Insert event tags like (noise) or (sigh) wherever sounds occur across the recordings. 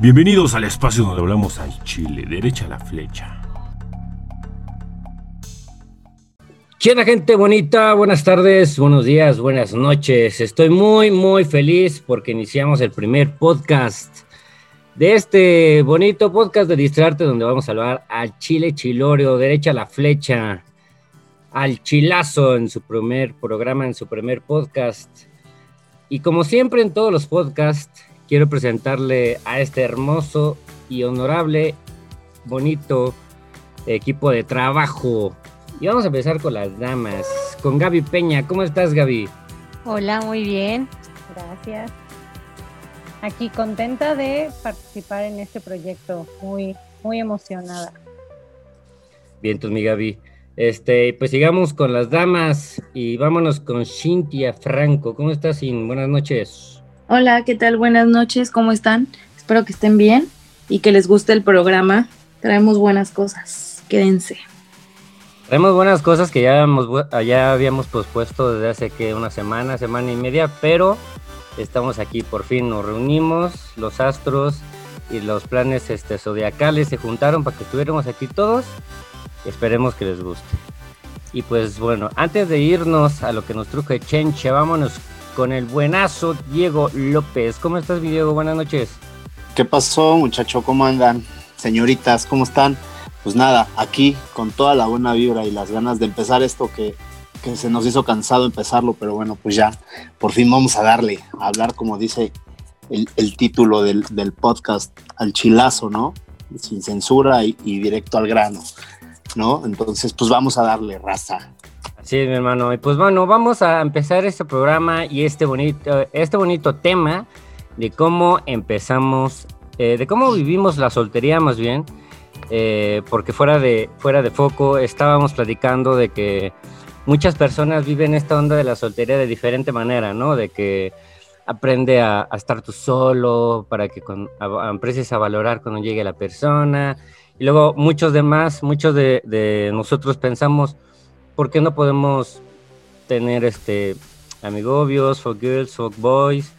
Bienvenidos al espacio donde hablamos al chile, derecha a la flecha. ¿Qué gente bonita? Buenas tardes, buenos días, buenas noches. Estoy muy, muy feliz porque iniciamos el primer podcast de este bonito podcast de Distrarte donde vamos a hablar al chile chilorio, derecha a la flecha, al chilazo en su primer programa, en su primer podcast. Y como siempre en todos los podcasts, quiero presentarle a este hermoso y honorable, bonito equipo de trabajo. Y vamos a empezar con las damas, con Gaby Peña. ¿Cómo estás, Gaby? Hola, muy bien. Gracias. Aquí contenta de participar en este proyecto, muy, muy emocionada. Bien, entonces, mi Gaby. Este, pues sigamos con las damas y vámonos con Cintia Franco. ¿Cómo estás, Sin? Buenas noches. Hola, ¿qué tal? Buenas noches, ¿cómo están? Espero que estén bien y que les guste el programa. Traemos buenas cosas, quédense. Traemos buenas cosas que ya habíamos, ya habíamos pospuesto desde hace que una semana, semana y media, pero estamos aquí, por fin nos reunimos, los astros y los planes este, zodiacales se juntaron para que estuviéramos aquí todos. Esperemos que les guste. Y pues bueno, antes de irnos a lo que nos truje Chenche, vámonos con el buenazo Diego López. ¿Cómo estás, mi Diego? Buenas noches. ¿Qué pasó, muchacho? ¿Cómo andan? Señoritas, ¿cómo están? Pues nada, aquí con toda la buena vibra y las ganas de empezar esto que, se nos hizo cansado empezarlo, pero bueno, pues ya, por fin vamos a darle, a hablar como dice el, título del, podcast, al chilazo, ¿no? Sin censura y, directo al grano, ¿no? Entonces, pues vamos a darle raza. Sí, mi hermano. Y pues bueno, vamos a empezar este programa y este bonito, este bonito tema de cómo empezamos, eh, de cómo vivimos la soltería más bien, eh, porque fuera de, fuera de foco estábamos platicando de que muchas personas viven esta onda de la soltería de diferente manera, ¿no? De que aprende a, estar tú solo para que con, empieces a valorar cuando llegue la persona. Y luego muchos demás, muchos de, de nosotros pensamos, ¿por qué no podemos tener este amigobios, for girls, for boys?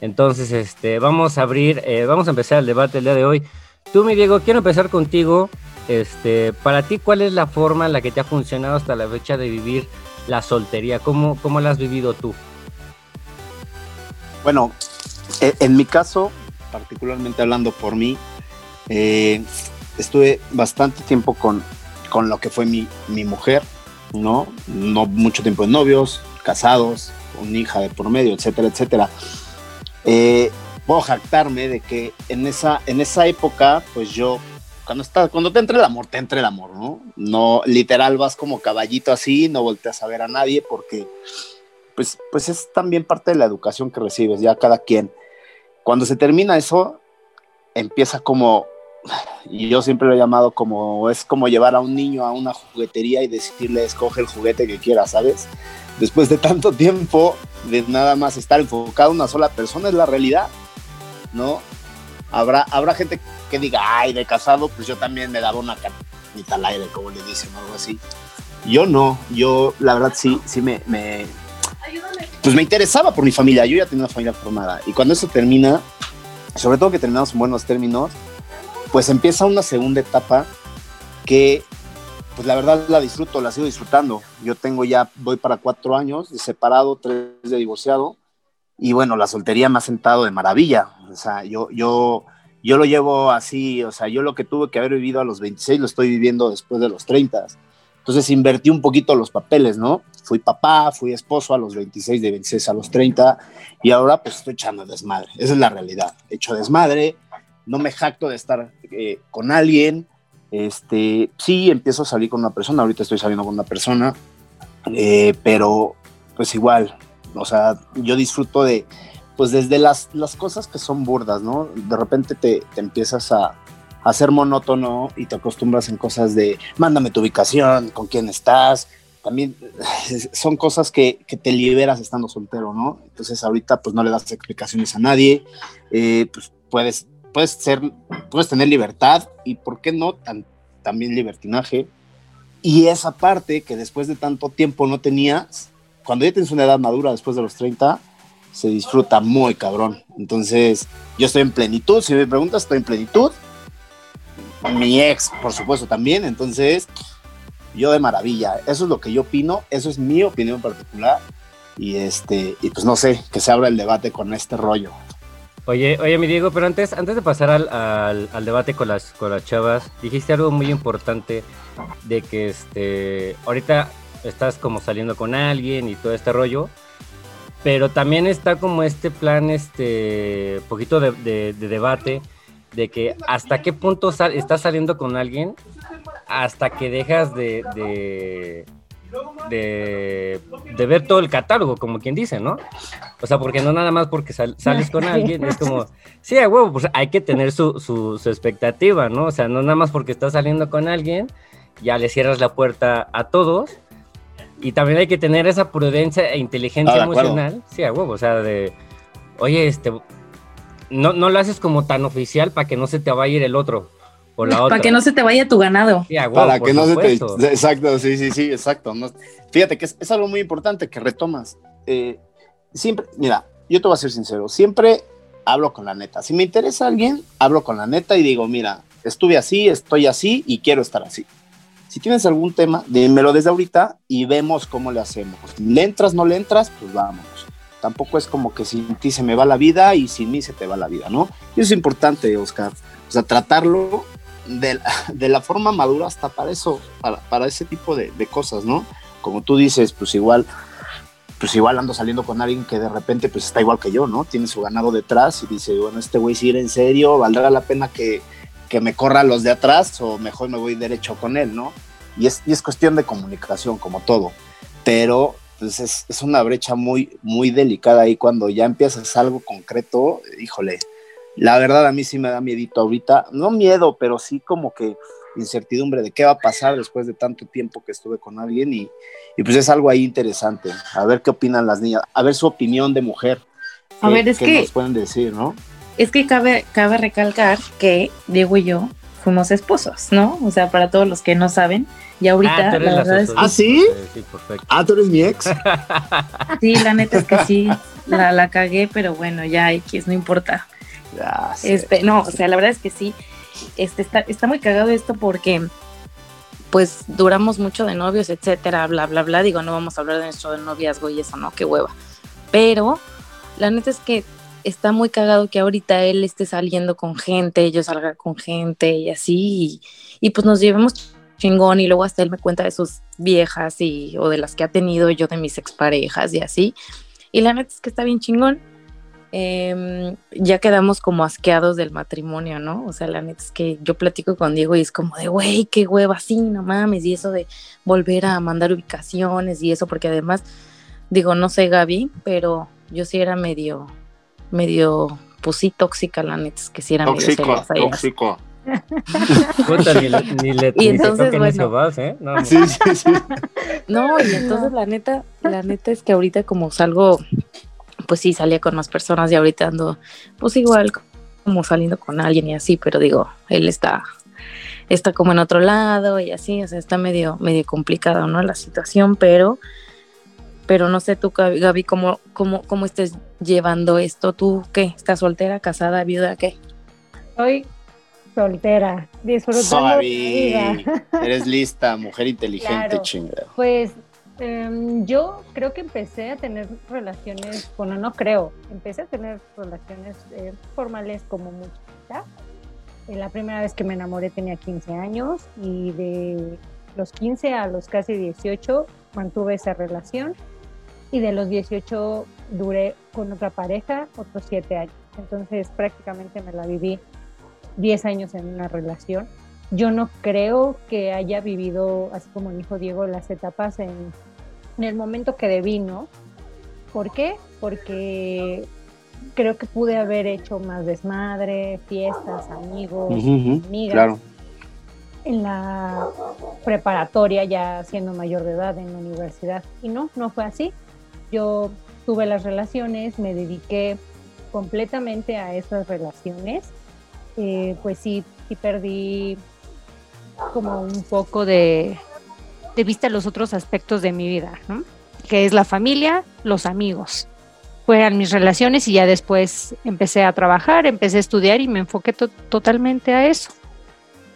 Entonces, este, vamos a abrir, eh, vamos a empezar el debate el día de hoy. Tú, mi Diego, quiero empezar contigo. Este, para ti, ¿cuál es la forma en la que te ha funcionado hasta la fecha de vivir la soltería? ¿Cómo, cómo la has vivido tú? Bueno, e, en mi caso, particularmente hablando por mí, eh, estuve bastante tiempo con, con lo que fue mi, mi mujer. ¿No? No mucho tiempo de novios, casados, una hija de por medio, etcétera, etcétera. Eh, puedo jactarme de que en esa, en esa época, pues yo, cuando, está, cuando te entre el amor, te entre el amor, ¿no? No, literal vas como caballito así, no volteas a ver a nadie porque, pues, pues es también parte de la educación que recibes, ya cada quien. Cuando se termina eso, empieza como y yo siempre lo he llamado como, es como llevar a un niño a una juguetería y decirle, escoge el juguete que quieras, ¿sabes? Después de tanto tiempo de nada más estar enfocado en una sola persona, es la realidad, ¿no? Habrá, habrá gente que diga, ay, de casado, pues yo también me daba una canita al aire, como le dicen, o algo así. Yo no, yo la verdad sí, sí me, me, pues me interesaba por mi familia, yo ya tenía una familia formada. Y cuando eso termina, sobre todo que terminamos en buenos términos, pues empieza una segunda etapa que, pues la verdad la disfruto, la sigo disfrutando. Yo tengo ya, voy para cuatro años de separado, tres de divorciado, y bueno, la soltería me ha sentado de maravilla. O sea, yo, yo, yo lo llevo así, o sea, yo lo que tuve que haber vivido a los 26 lo estoy viviendo después de los 30. Entonces invertí un poquito los papeles, ¿no? Fui papá, fui esposo a los 26, de 26 a los 30, y ahora pues estoy echando desmadre. Esa es la realidad. He hecho desmadre, no me jacto de estar eh, con alguien. Este, sí, empiezo a salir con una persona, ahorita estoy saliendo con una persona, eh, pero pues igual, o sea, yo disfruto de, pues desde las, las cosas que son burdas, ¿no? De repente te, empiezas a, hacer monótono y te acostumbras en cosas de, mándame tu ubicación, con quién estás, también son cosas que, que, te liberas estando soltero, ¿no? Entonces ahorita pues no le das explicaciones a nadie, eh, pues puedes puedes ser, puedes tener libertad y por qué no también libertinaje. Y esa parte que después de tanto tiempo no tenías, cuando ya tienes una edad madura después de los 30, se disfruta muy cabrón. Entonces, yo estoy en plenitud, si me preguntas, estoy en plenitud. Mi ex, por supuesto, también. Entonces, yo de maravilla. Eso es lo que yo opino, eso es mi opinión particular. Y este, y pues no sé, que se abra el debate con este rollo. Oye, oye, mi Diego, pero antes, antes de pasar al, al, debate con las, con las chavas, dijiste algo muy importante de que este, ahorita estás como saliendo con alguien y todo este rollo, pero también está como este plan, este, poquito de, de, de debate de que hasta qué punto estás saliendo con alguien hasta que dejas de, de, de, de, ver todo el catálogo, como quien dice, ¿no? O sea, porque no nada más porque sal, sales con (laughs) alguien, es como, sí, a huevo, pues hay que tener su, su, su, expectativa, ¿no? O sea, no nada más porque estás saliendo con alguien, ya le cierras la puerta a todos. Y también hay que tener esa prudencia e inteligencia ah, emocional, sí, a huevo, o sea, de, oye, este, no, no lo haces como tan oficial para que no se te vaya a ir el otro. O la otra. Para que no se te vaya tu ganado. Sí, wow, para que no supuesto. se te. (laughs) Exacto, sí, sí, sí, exacto. No, fíjate que es, es, algo muy importante que retomas. Eh, siempre, mira, yo te voy a ser sincero, siempre hablo con la neta. Si me interesa alguien, hablo con la neta y digo, mira, estuve así, estoy así y quiero estar así. Si tienes algún tema, dímelo desde ahorita y vemos cómo le hacemos. ¿Le entras, no le entras? Pues vamos. Tampoco es como que sin ti se me va la vida y sin mí se te va la vida, ¿no? Y eso es importante, Oscar. O sea, tratarlo de, de la forma madura hasta para eso, para, para ese tipo de, de, cosas, ¿no? Como tú dices, pues igual, pues igual ando saliendo con alguien que de repente pues está igual que yo, ¿no? Tiene su ganado detrás y dice, bueno, este güey si ir en serio, valdrá la pena que, que me corra los de atrás o mejor me voy derecho con él, ¿no? Y es, y es cuestión de comunicación, como todo. Pero pues es, es, una brecha muy, muy delicada ahí cuando ya empiezas algo concreto, híjole, la verdad a mí sí me da miedito ahorita, no miedo, pero sí como que incertidumbre de qué va a pasar después de tanto tiempo que estuve con alguien y, y pues es algo ahí interesante, a ver qué opinan las niñas, a ver su opinión de mujer. A ver, es qué que... nos pueden decir, ¿no? Es que cabe, cabe recalcar que Diego y yo fuimos esposos, ¿no? O sea, para todos los que no saben, y ahorita ah, la verdad es que... ¿Ah, sí? Sí, perfecto. Ah, ¿tú eres mi ex? sí, la neta es que sí, la, la cagué, pero bueno, ya X, no importa. Ya este, no, o sea, la verdad es que sí, este, está, está muy cagado esto porque pues duramos mucho de novios, etcétera, bla, bla, bla. Digo, no vamos a hablar de nuestro noviazgo y eso, ¿no? Qué hueva. Pero la neta es que está muy cagado que ahorita él esté saliendo con gente, yo salga con gente y así, y, y, pues nos llevemos chingón y luego hasta él me cuenta de sus viejas y o de las que ha tenido yo de mis exparejas y así. Y la neta es que está bien chingón. Eh, ya quedamos como asqueados del matrimonio, ¿no? O sea, la neta es que yo platico con Diego y es como de, güey, qué hueva, así, no mames, y eso de volver a mandar ubicaciones y eso, porque además, digo, no sé Gaby, pero yo sí era medio, medio, pues sí, tóxica, la neta, es que sí era tóxico, medio celosa. Tóxico, (laughs) Puta, ni, le, ni le (laughs) y entonces, bueno, vas, ¿eh? No, Sí, sí, sí. (laughs) No, y entonces la neta, la neta es que ahorita como salgo, pues sí, salía con más personas y ahorita ando, pues igual como saliendo con alguien y así, pero digo, él está, está como en otro lado y así, o sea, está medio, medio complicado, ¿no? La situación, pero, pero no sé tú, Gaby, cómo, cómo, cómo estés llevando esto, tú, ¿qué? ¿Estás soltera, casada, viuda, qué? Soy soltera, disfrutando Gaby, mi vida. eres lista, mujer inteligente, Claro. chingada. Pues em, yo creo que empecé a tener relaciones, bueno, no creo, empecé a tener relaciones eh, formales como muy chiquita. Eh, la primera vez que me enamoré tenía 15 años y de los 15 a los casi 18 mantuve esa relación y de los 18 duré con otra pareja otros 7 años. Entonces prácticamente me la viví 10 años en una relación. Yo no creo que haya vivido, así como dijo Diego, las etapas en, en el momento que debí, ¿no? ¿Por qué? Porque creo que pude haber hecho más desmadre, fiestas, amigos, amigas. Claro. En la preparatoria, ya siendo mayor de edad, en la universidad. Y no, no fue así. Yo tuve las relaciones, me dediqué completamente a esas relaciones. Eh, pues sí, sí perdí como un poco de, de vista los otros aspectos de mi vida. Que es la familia, los amigos. fueran mis relaciones y ya después empecé a trabajar, empecé a estudiar y me enfoqué totalmente a eso.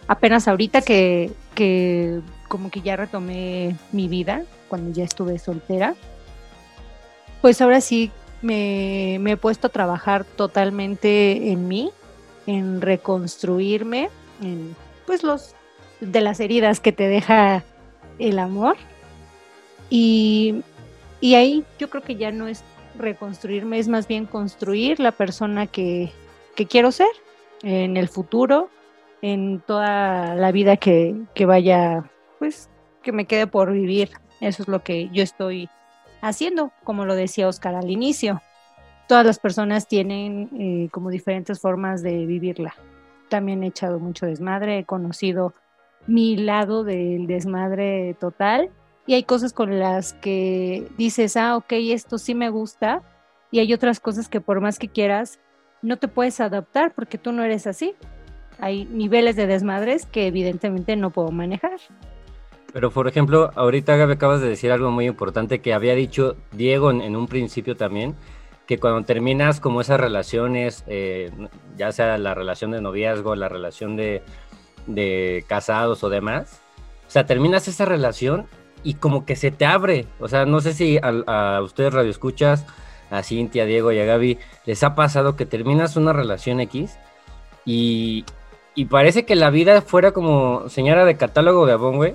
Apenas ahorita que, que como que ya retomé mi vida, cuando ya estuve soltera, pues ahora sí me, me he puesto a trabajar totalmente en mí, en reconstruirme, en pues los de las heridas que te deja el amor. Y, y ahí yo creo que ya no es reconstruirme, es más bien construir la persona que, que quiero ser en el futuro, en toda la vida que, que vaya, pues, que me quede por vivir. Eso es lo que yo estoy haciendo, como lo decía Oscar al inicio. Todas las personas tienen eh, como diferentes formas de vivirla. También he echado mucho desmadre, he conocido mi lado del desmadre total y hay cosas con las que dices, ah, ok, esto sí me gusta y hay otras cosas que por más que quieras, no te puedes adaptar porque tú no eres así. Hay niveles de desmadres que evidentemente no puedo manejar. Pero por ejemplo, ahorita Gaby acabas de decir algo muy importante que había dicho Diego en, un principio también, que cuando terminas como esas relaciones, eh, ya sea la relación de noviazgo, la relación de, de casados o demás, o sea, terminas esa relación y como que se te abre, o sea, no sé si a, a ustedes radioescuchas, a Cintia, Diego y a Gaby, les ha pasado que terminas una relación X y, y parece que la vida fuera como señora de catálogo de Avon, güey,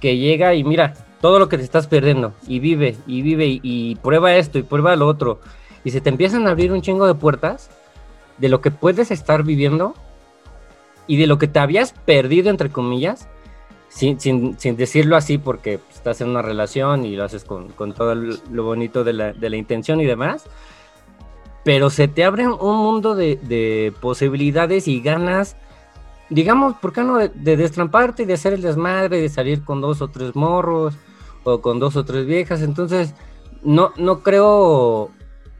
que llega y mira todo lo que te estás perdiendo y vive y vive y, prueba esto y prueba lo otro y se te empiezan a abrir un chingo de puertas de lo que puedes estar viviendo y de lo que te habías perdido entre comillas sin, decirlo así porque estás en una relación y lo haces con, todo lo bonito de la, intención y demás pero se te abre un mundo de, de posibilidades y ganas digamos, ¿por qué no de, destramparte y de hacer el desmadre, de salir con dos o tres morros o con dos o tres viejas? Entonces, no, no creo,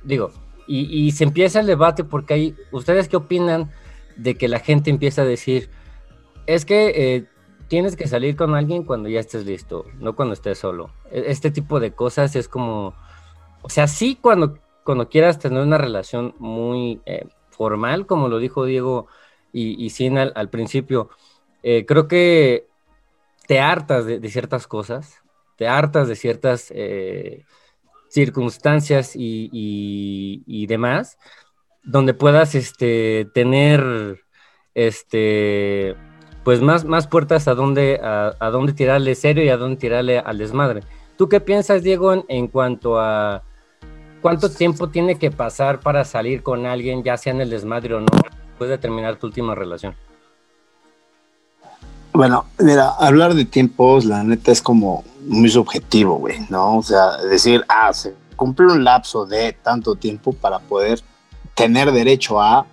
digo, y, se empieza el debate porque hay, ¿ustedes qué opinan de que la gente empieza a decir, es que eh, tienes que salir con alguien cuando ya estés listo, no cuando estés solo? E, este tipo de cosas es como, o sea, sí cuando, cuando quieras tener una relación muy eh, formal, como lo dijo Diego, y, sin al, principio. Eh, creo que te hartas de, ciertas cosas, te hartas de ciertas circunstancias y, demás, donde puedas este, tener este, pues más, más puertas a donde, a, a tirarle serio y a dónde tirarle al desmadre. ¿Tú qué piensas, Diego, en cuanto a cuánto tiempo tiene que pasar para salir con alguien, ya sea en el desmadre o no? después de terminar tu última relación? Bueno, mira, hablar de tiempos, la neta es como muy subjetivo, güey, ¿no? O sea, decir, ah, se cumple un lapso de tanto tiempo para poder tener derecho a,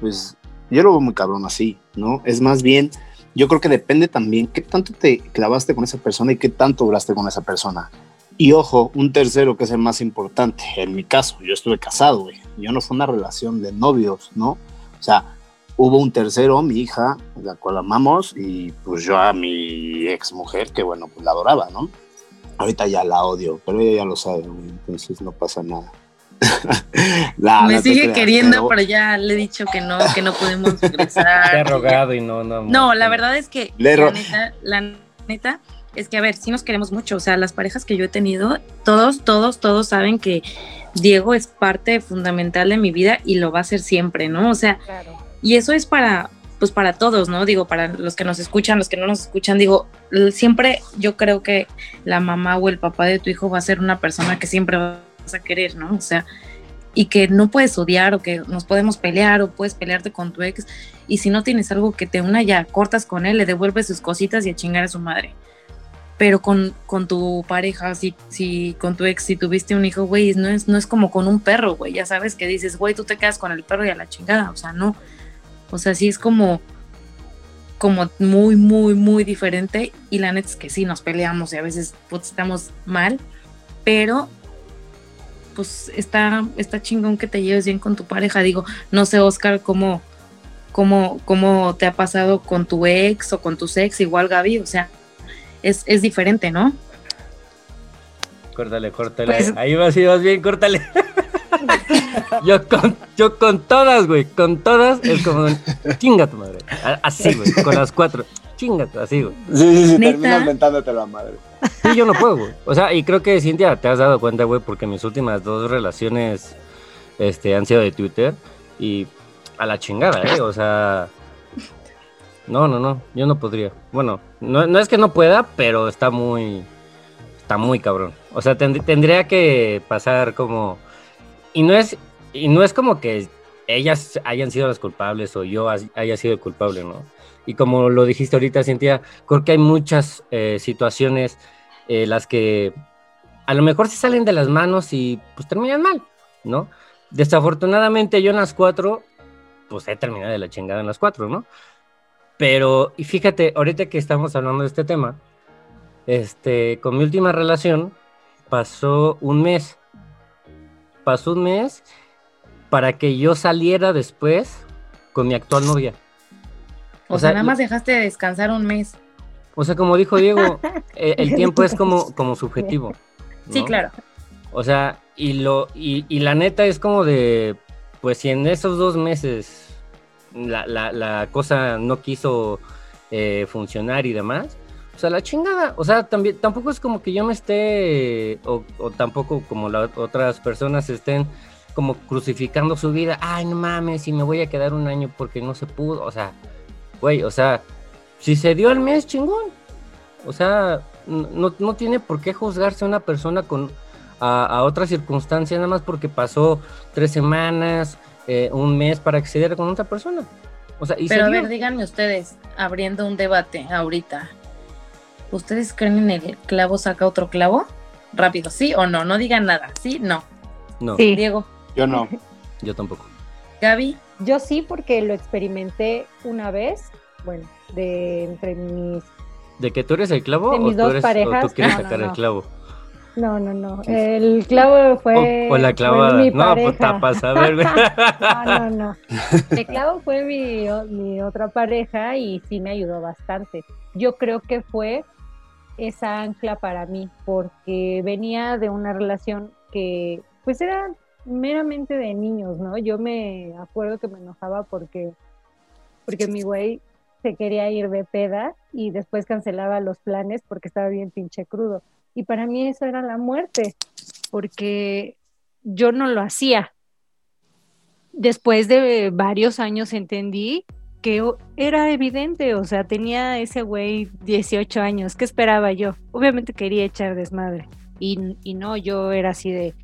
pues yo lo veo muy cabrón así, ¿no? Es más bien, yo creo que depende también qué tanto te clavaste con esa persona y qué tanto duraste con esa persona. Y ojo, un tercero que es el más importante. En mi caso, yo estuve casado, güey. Yo no fue una relación de novios, ¿no? O sea, hubo un tercero, mi hija, la cual amamos, y pues yo a mi ex mujer, que bueno, pues la adoraba, ¿no? Ahorita ya la odio, pero ella ya lo sabe, entonces no pasa nada. (laughs) Me sigue queriendo, pero... ya le he dicho que no, que no podemos (laughs) regresar. Te ha rogado y no, no. No, la verdad es que la neta, la neta, es que a ver, sí nos queremos mucho. O sea, las parejas que yo he tenido, todos, todos, todos saben que Diego es parte fundamental de mi vida y lo va a ser siempre, ¿no? O sea, y eso es para, pues para todos, ¿no? Digo, para los que nos escuchan, los que no nos escuchan, digo, siempre yo creo que la mamá o el papá de tu hijo va a ser una persona que siempre vas a querer, ¿no? O sea, y que no puedes odiar o que nos podemos pelear o puedes pelearte con tu ex y si no tienes algo que te una ya cortas con él, le devuelves sus cositas y a chingar a su madre pero con, con tu pareja, si, si con tu ex, si tuviste un hijo, güey, no es, no es como con un perro, güey, ya sabes que dices, güey, tú te quedas con el perro y a la chingada, o sea, no, o sea, sí es como, como muy, muy, muy diferente y la neta es que sí, nos peleamos y a veces estamos mal, pero pues está, está chingón que te lleves bien con tu pareja, digo, no sé, Oscar, cómo... Cómo, cómo te ha pasado con tu ex o con tus ex, igual Gaby, o sea, es, es diferente, ¿no? Córtale, córtale. Pues Ahí vas y vas bien, córtale. (laughs) Yo con, yo con todas, güey, con todas es como, chinga tu madre. Así, güey, con las cuatro, chinga, así, güey. Sí, sí, sí, terminas mentándote la madre. Sí, yo no puedo, güey. O sea, y creo que Cintia, te has dado cuenta, güey, porque mis últimas dos relaciones este, han sido de Twitter y a la chingada, ¿eh? O sea, no, no, no, yo no podría. Bueno, no, no es que no pueda, pero está muy, está muy cabrón. O sea, tendría que pasar como, y no es, y no es como que ellas hayan sido las culpables o yo haya sido el culpable, ¿no? Y como lo dijiste ahorita, Cintia, creo que hay muchas eh, situaciones eh, las que a lo mejor se salen de las manos y pues terminan mal, ¿no? Desafortunadamente yo en las cuatro, pues he terminado de la chingada en las cuatro, ¿no? Pero, y fíjate, ahorita que estamos hablando de este tema, este, con mi última relación pasó un mes. Pasó un mes para que yo saliera después con mi actual novia. O, sea, nada más dejaste de descansar un mes. O sea, como dijo Diego, (laughs) eh, el, tiempo es como, como subjetivo. Sí, claro. O sea, y lo, y, y, la neta es como de, pues si en esos dos meses la, la, la cosa no quiso eh, funcionar y demás, o sea, la chingada. O sea, también, tampoco es como que yo me esté, o, o tampoco como las otras personas estén como crucificando su vida. Ay, no mames, si me voy a quedar un año porque no se pudo. O sea, güey, o sea, si se dio el mes, chingón. O sea, no, no tiene por qué juzgarse una persona con a, a otra circunstancia nada más porque pasó tres semanas, eh, un mes para acceder con otra persona. O sea, y Pero a ver, díganme ustedes, abriendo un debate ahorita, ¿ustedes creen en el clavo saca otro clavo? Rápido, ¿sí o no? No digan nada, ¿sí? No. No. Sí. Diego. Yo no. (laughs) Yo tampoco. Gaby. Yo sí, porque lo experimenté una vez, bueno, de entre mis... ¿De que tú eres el clavo De mis o, tú dos eres, parejas, o tú quieres no, no, sacar el no. clavo? No, no, no. El clavo fue... O, o la fue clavada. mi No, pues tapas, a ver, güey. (laughs) No, no, no. (laughs) El clavo fue mi otra pareja y sí me ayudó bastante. Yo creo que fue esa ancla para mí, porque venía de una relación que pues era meramente de niños, ¿no? Yo me acuerdo que me enojaba porque, porque mi güey se quería ir de peda y después cancelaba los planes porque estaba bien pinche crudo. Y para mí eso era la muerte, porque yo no lo hacía después de varios años entendí que era evidente, o sea, tenía ese güey 18 años, ¿qué esperaba yo? Obviamente quería echar desmadre y, y no, yo era así de,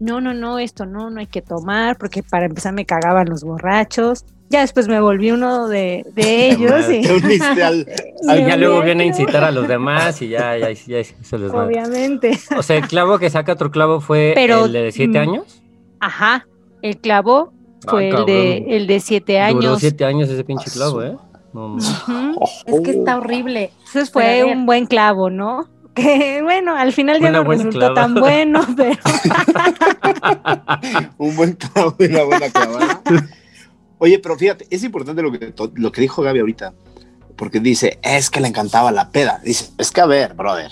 no, no, no, esto no, no hay que tomar, porque para empezar me cagaban los borrachos, ya después me volví uno de, de (laughs) ellos y Te uniste al. (laughs) Me ya luego viene a incitar a los demás y ya, ya, ya se les va. Obviamente, O sea, el clavo que saca otro clavo fue Pero, el de siete mm, años. ajá, el clavo fue el, de, el de siete Duró años. siete años ese pinche clavo, ¿eh? No. Es que está horrible. Entonces fue un buen clavo, ¿no? (laughs) Que bueno, al final ya Una no resultó clava. tan bueno, (laughs) pero (laughs) Un buen clavo y una buena clavada. Oye, pero fíjate, es importante lo que, lo que dijo Gaby ahorita, porque dice, es que le encantaba la peda. Dice, es que a ver, brother,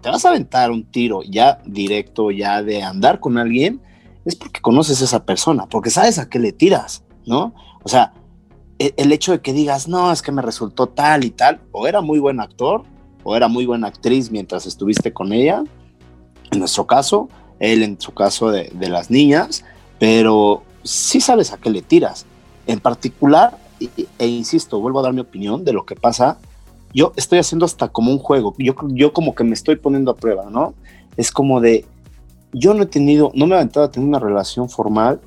te vas a aventar un tiro ya directo, ya de andar con alguien, es porque conoces a esa persona, porque sabes a qué le tiras, ¿no? O sea, e- el hecho de que digas, no, es que me resultó tal y tal, o era muy buen actor, o era muy buena actriz mientras estuviste con ella, en nuestro caso, él en su caso de, las niñas, pero sí sabes a qué le tiras. En particular, y- e insisto, vuelvo a dar mi opinión de lo que pasa, yo estoy haciendo hasta como un juego, yo, yo como que me estoy poniendo a prueba, ¿no? Es como de, yo no he tenido, no me he aventado a tener una relación formal,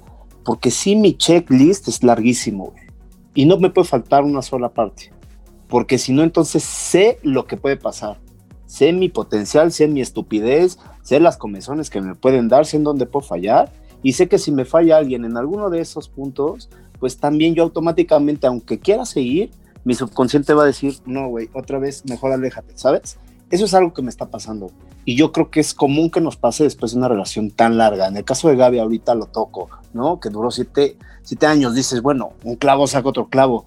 porque sí mi checklist es larguísimo, güey, y no me puede faltar una sola parte, porque si no, entonces sé lo que puede pasar, sé mi potencial, sé mi estupidez, sé las comezones que me pueden dar, sé en dónde puedo fallar, y sé que si me falla alguien en alguno de esos puntos, pues también yo automáticamente, aunque quiera seguir, mi subconsciente va a decir, no, güey, otra vez, mejor aléjate, ¿sabes? Eso es algo que me está pasando. Y yo creo que es común que nos pase después de una relación tan larga. En el caso de Gaby, ahorita lo toco, ¿no? Que duró siete, siete años. Dices, bueno, un clavo saca otro clavo.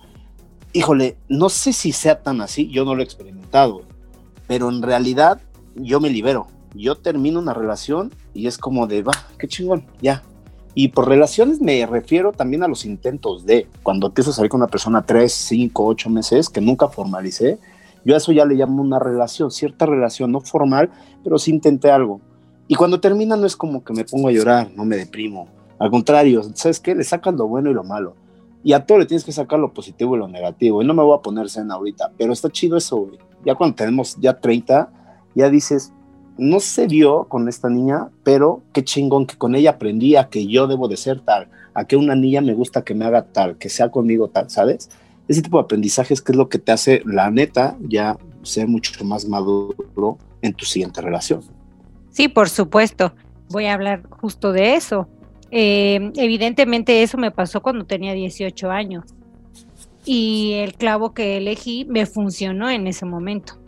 Híjole, no sé si sea tan así, yo no lo he experimentado, pero en realidad yo me libero. Yo termino una relación y es como de, va, qué chingón, ya. Y por relaciones me refiero también a los intentos de cuando empiezo a salir con una persona tres, cinco, ocho meses que nunca formalicé. Yo a eso ya le llamo una relación, cierta relación, no formal, pero sí intenté algo. Y cuando termina no es como que me pongo a llorar, no me deprimo. Al contrario, ¿sabes qué? Le sacan lo bueno y lo malo. Y a todo le tienes que sacar lo positivo y lo negativo. Y no me voy a poner en ahorita, pero está chido eso, güey. Ya cuando tenemos ya 30, ya dices, no se dio con esta niña, pero qué chingón que con ella aprendí a que yo debo de ser tal, a que una niña me gusta que me haga tal, que sea conmigo tal, ¿sabes? Ese tipo de aprendizajes que es lo que te hace, la neta, ya ser mucho más maduro en tu siguiente relación. Sí, por supuesto. Voy a hablar justo de eso. Eh, evidentemente eso me pasó cuando tenía 18 años y el clavo que elegí me funcionó en ese momento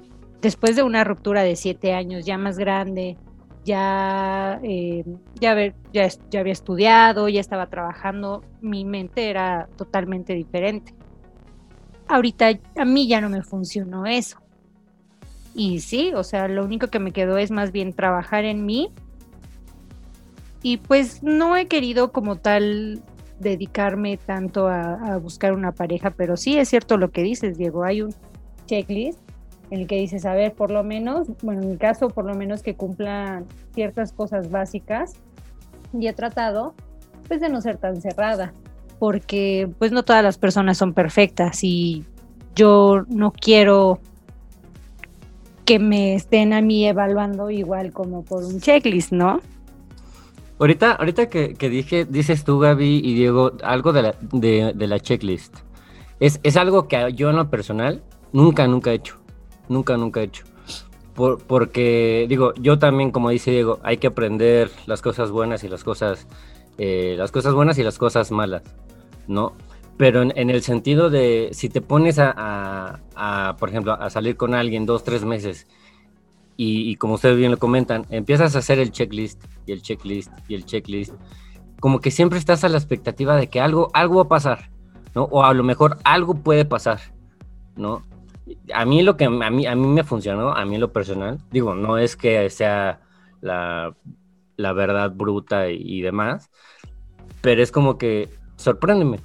después de una ruptura de siete años, ya más grande, ya, eh, ya, ya, ya, había estudiado, ya estaba trabajando, mi mente era totalmente diferente. Ahorita a mí ya no me funcionó eso. Y sí, o sea, lo único que me quedó es más bien trabajar en mí. Y pues no he querido como tal dedicarme tanto a, buscar una pareja, pero sí es cierto lo que dices, Diego, hay un checklist en el que dices, a ver, por lo menos, bueno, en mi caso, por lo menos que cumplan ciertas cosas básicas. Y he tratado, pues, de no ser tan cerrada, porque, pues, no todas las personas son perfectas y yo no quiero que me estén a mí evaluando igual como por un checklist, ¿no? Ahorita, ahorita que, dije, dices tú, Gaby y Diego, algo de la, checklist. Es, es algo que yo en lo personal nunca, nunca he hecho nunca, nunca he hecho. Por, porque, digo, yo también, como dice Diego, hay que aprender las cosas buenas y las cosas, eh, las cosas buenas y las cosas malas, ¿no? Pero en, el sentido de, si te pones a, por ejemplo, a salir con alguien dos, tres meses, y, y, como ustedes bien lo comentan, empiezas a hacer el checklist y el checklist y el checklist, como que siempre estás a la expectativa de que algo, algo va a pasar, ¿no? O a lo mejor algo puede pasar, ¿no? a mí lo que a mí, a mí me funcionó, a mí lo personal, digo, no es que sea la, verdad bruta y, demás, pero es como que sorpréndeme,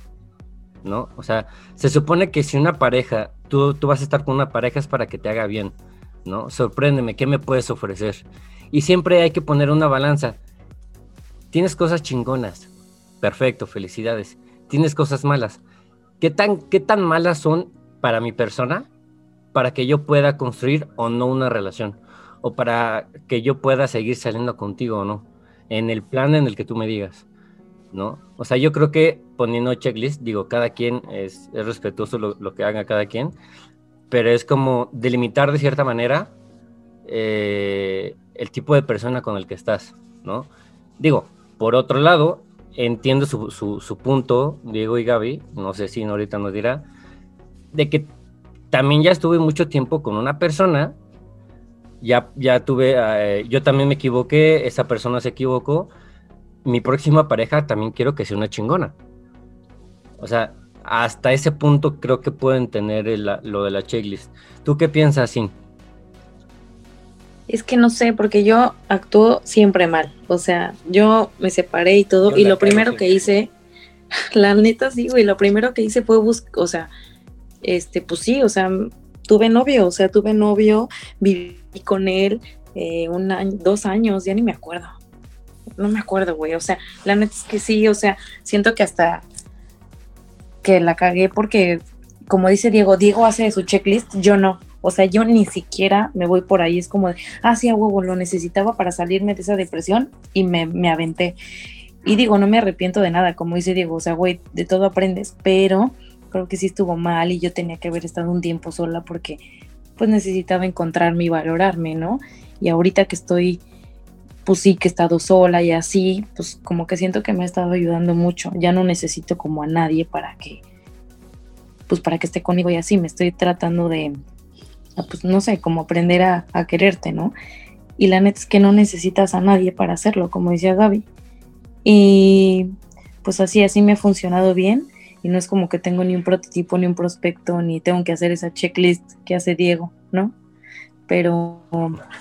¿no? O sea, se supone que si una pareja, tú, tú vas a estar con una pareja es para que te haga bien, ¿no? Sorpréndeme, ¿qué me puedes ofrecer? Y siempre hay que poner una balanza. Tienes cosas chingonas, perfecto, felicidades. Tienes cosas malas. ¿Qué tan, qué tan malas son para mi persona para que yo pueda construir o no una relación, o para que yo pueda seguir saliendo contigo o no, en el plan en el que tú me digas, ¿no? O sea, yo creo que poniendo checklist, digo, cada quien es, respetuoso lo, que haga cada quien, pero es como delimitar de cierta manera eh, el tipo de persona con el que estás, ¿no? Digo, por otro lado, entiendo su, su punto, Diego y Gaby, no sé si ahorita nos dirá, de que también ya estuve mucho tiempo con una persona, ya, ya tuve, eh, yo también me equivoqué, esa persona se equivocó, mi próxima pareja también quiero que sea una chingona. O sea, hasta ese punto creo que pueden tener lo de la checklist. ¿Tú qué piensas, Sin? Es que no sé, porque yo actúo siempre mal. O sea, yo me separé y todo, y lo primero que hice, (laughs) la neta sí, güey, lo primero que hice fue buscar, o sea, este, pues sí, o sea, tuve novio, o sea, tuve novio, viví con él eh, un año, dos años, ya ni me acuerdo. No me acuerdo, güey. O sea, la neta es que sí, o sea, siento que hasta que la cagué porque, como dice Diego, Diego hace su checklist, yo no. O sea, yo ni siquiera me voy por ahí. Es como de, ah, sí, a huevo, lo necesitaba para salirme de esa depresión y me, me aventé. Y digo, no me arrepiento de nada, como dice Diego, o sea, güey, de todo aprendes, pero creo que sí estuvo mal y yo tenía que haber estado un tiempo sola porque pues necesitaba encontrarme y valorarme, ¿no? Y ahorita que estoy, pues sí, que he estado sola y así, pues como que siento que me ha estado ayudando mucho. Ya no necesito como a nadie para que, pues para que esté conmigo y así, me estoy tratando de, pues no sé, como aprender a, a quererte, ¿no? Y la neta es que no necesitas a nadie para hacerlo, como decía Gaby. Y pues así, así me ha funcionado bien y no es como que tengo ni un prototipo, ni un prospecto, ni tengo que hacer esa checklist que hace Diego, ¿no? Pero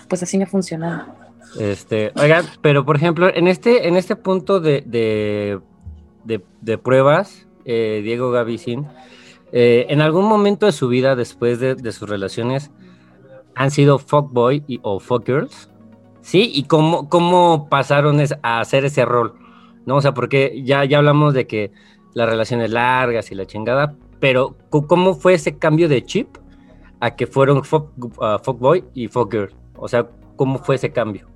pues así me ha funcionado. Este, oigan, pero por ejemplo, en este, en este punto de, de, de- pruebas, eh, Diego Gavicin, eh, en algún momento de su vida, después de, de sus relaciones, han sido fuckboy y, o fuckgirls, ¿sí? ¿Y cómo, cómo pasaron a hacer ese rol? ¿No? O sea, porque ya, ya hablamos de que las relaciones largas y la chingada, pero ¿cómo fue ese cambio de chip a que fueron fuck, ah, fuckboy y fuckgirl? O sea, ¿cómo fue ese cambio?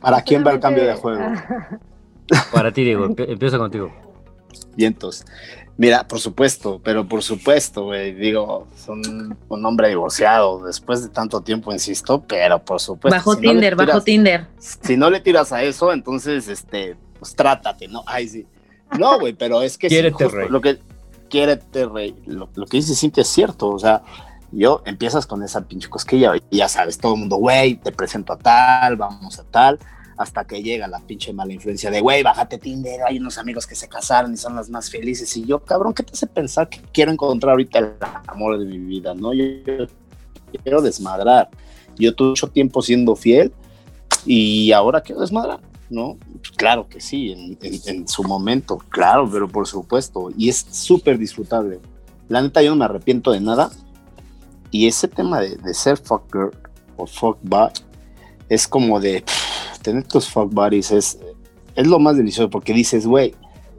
¿Para quién va el cambio de juego? (laughs) Para ti, Diego, empiezo contigo. Vientos. Mira, por supuesto, pero por supuesto, güey. Digo, son un hombre divorciado después de tanto tiempo, insisto, pero por supuesto. bajo si no le Tinder, bajo Tinder. Si no le tiras a eso, entonces, este, pues trátate, ¿no? Ay, sí. No, güey, pero es que (laughs) sí, Quiérete, justo rey. Lo que quiérete, rey. Lo, lo que dice Cintia es cierto, o sea, yo empiezas con esa pinche cosquilla y ya sabes, todo el mundo, güey, te presento a tal, vamos a tal, hasta que llega la pinche mala influencia de, güey, bájate Tinder, hay unos amigos que se casaron y son las más felices. Y yo, cabrón, ¿qué te hace pensar que quiero encontrar ahorita el amor de mi vida? No, yo, quiero desmadrar. Yo tuve mucho tiempo siendo fiel y ahora quiero desmadrar, ¿no? Claro que sí, en- en su momento, claro, pero por supuesto, y es súper disfrutable. La neta, yo no me arrepiento de nada. Y ese tema de, ser fuck girl o fuck bud es como de tener tus fuck buddies, es, es lo más delicioso porque dices, güey,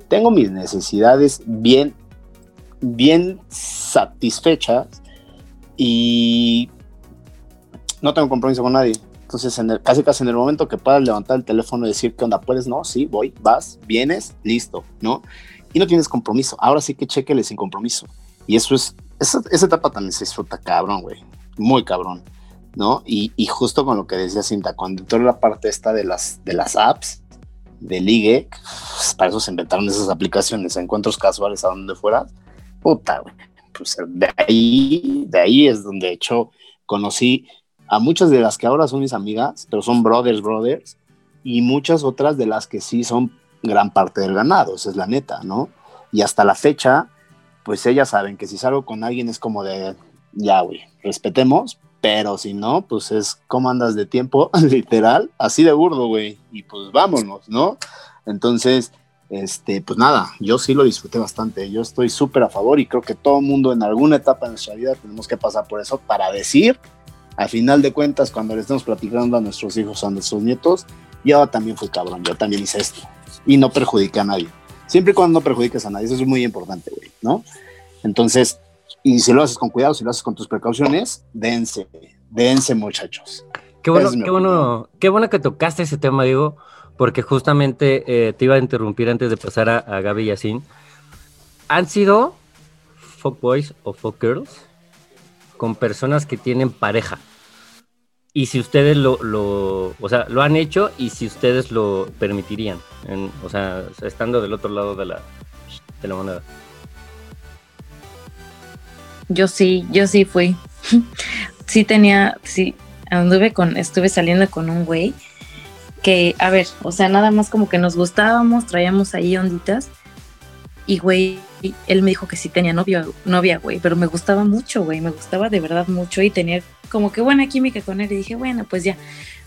tengo mis necesidades bien, bien satisfechas y no tengo compromiso con nadie. Entonces, en el- casi casi en el momento que puedas levantar el teléfono y decir, ¿qué onda? ¿Puedes? No, sí, voy, vas, vienes, listo, ¿no? Y no tienes compromiso. Ahora sí que chequele sin compromiso. Y eso es, esa, esa etapa también se disfruta cabrón, güey. Muy cabrón, ¿no? Y, y justo con lo que decía Cinta, cuando entró la parte esta de las, de las apps, de ligue, pues, para eso se inventaron esas aplicaciones, encuentros casuales a donde fuera, puta, güey. Pues de ahí, de ahí es donde de hecho conocí a muchas de las que ahora son mis amigas, pero son brothers, brothers, y muchas otras de las que sí son gran parte del ganado, esa es la neta, ¿no? Y hasta la fecha, pues ellas saben que si salgo con alguien es como de, ya, güey, respetemos, pero si no, pues es cómo andas de tiempo, (laughs) literal, así de burdo, güey, y pues vámonos, ¿no? Entonces, este, pues nada, yo sí lo disfruté bastante, yo estoy súper a favor y creo que todo mundo en alguna etapa de nuestra vida tenemos que pasar por eso para decir, al final de cuentas, cuando le estemos platicando a nuestros hijos, a nuestros nietos, yo también fui cabrón, yo también hice esto y no perjudiqué a nadie. Siempre y cuando no perjudiques a nadie, eso es muy importante, güey, ¿no? Entonces, y si lo haces con cuidado, si lo haces con tus precauciones, dense, dense, muchachos. Qué bueno, qué bueno, qué bueno que tocaste ese tema, Diego, porque justamente eh, te iba a interrumpir antes de pasar a, a Gaby Yacine. ¿Han sido fuckboys o fuckgirls con personas que tienen pareja? Y si ustedes lo, lo, o sea, lo han hecho y si ustedes lo permitirían, en- o sea, estando del otro lado de la, de la moneda. Yo sí, yo sí fui. (laughs) sí tenía, sí, anduve con, estuve saliendo con un güey que, a ver, o sea, nada más como que nos gustábamos, traíamos ahí onditas y güey, él me dijo que sí tenía novia, novia, güey, pero me gustaba mucho, güey, me gustaba de verdad mucho y tenía como que buena química con él y dije, bueno, pues ya.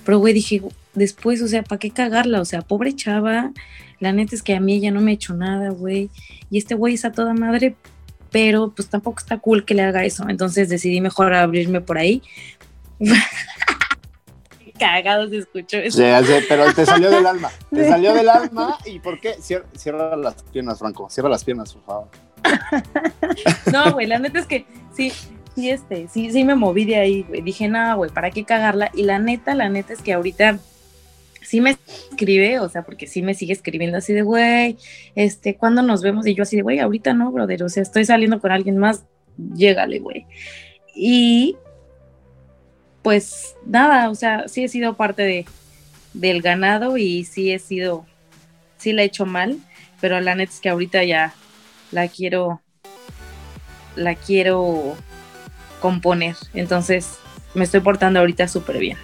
Pero güey, dije, después, o sea, ¿para qué cagarla? O sea, pobre chava, la neta es que a mí ella no me ha hecho nada, güey, y este güey es a toda madre, pero pues tampoco está cool que le haga eso. Entonces decidí mejor abrirme por ahí. (laughs) Cagado se escuchó eso. Pero te salió del alma, (laughs) te salió del alma. ¿Y por qué? Cierra, cierra las piernas, Franco, cierra las piernas, por favor. (laughs) No, güey, la neta es que sí, sí, este, sí, sí me moví de ahí, güey. Dije, no, güey, ¿para qué cagarla? Y la neta, la neta es que ahorita sí me escribe, o sea, porque sí me sigue escribiendo así de, güey, este, ¿cuándo nos vemos? Y yo así de, güey, ahorita no, brother, o sea, estoy saliendo con alguien más, llégale, güey. Y pues nada, o sea, sí he sido parte de, del ganado y sí he sido, sí la he hecho mal, pero la neta es que ahorita ya la quiero, la quiero componer, entonces me estoy portando ahorita súper bien.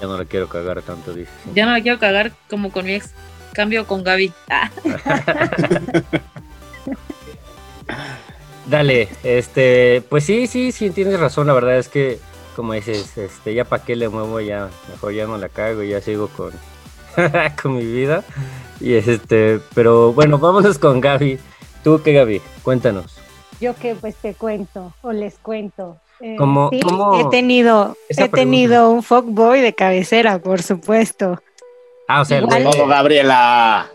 Ya no la quiero cagar tanto, dice. Ya no la quiero cagar como con mi ex, cambio con Gaby. Ah. (laughs) Dale, este, pues sí, sí, sí, tienes razón. La verdad es que como dices, este, ya para qué le muevo, ya mejor ya no la cago, ya sigo con, (laughs) con mi vida. Y este, pero bueno, vámonos con Gaby. ¿Tú qué, Gaby? Cuéntanos. Yo que pues te cuento o les cuento. Eh, ¿Cómo, sí, cómo- He tenido, he pregunta. tenido un fuckboy de cabecera, por supuesto. Ah, o sea, el Todo, Gabriela.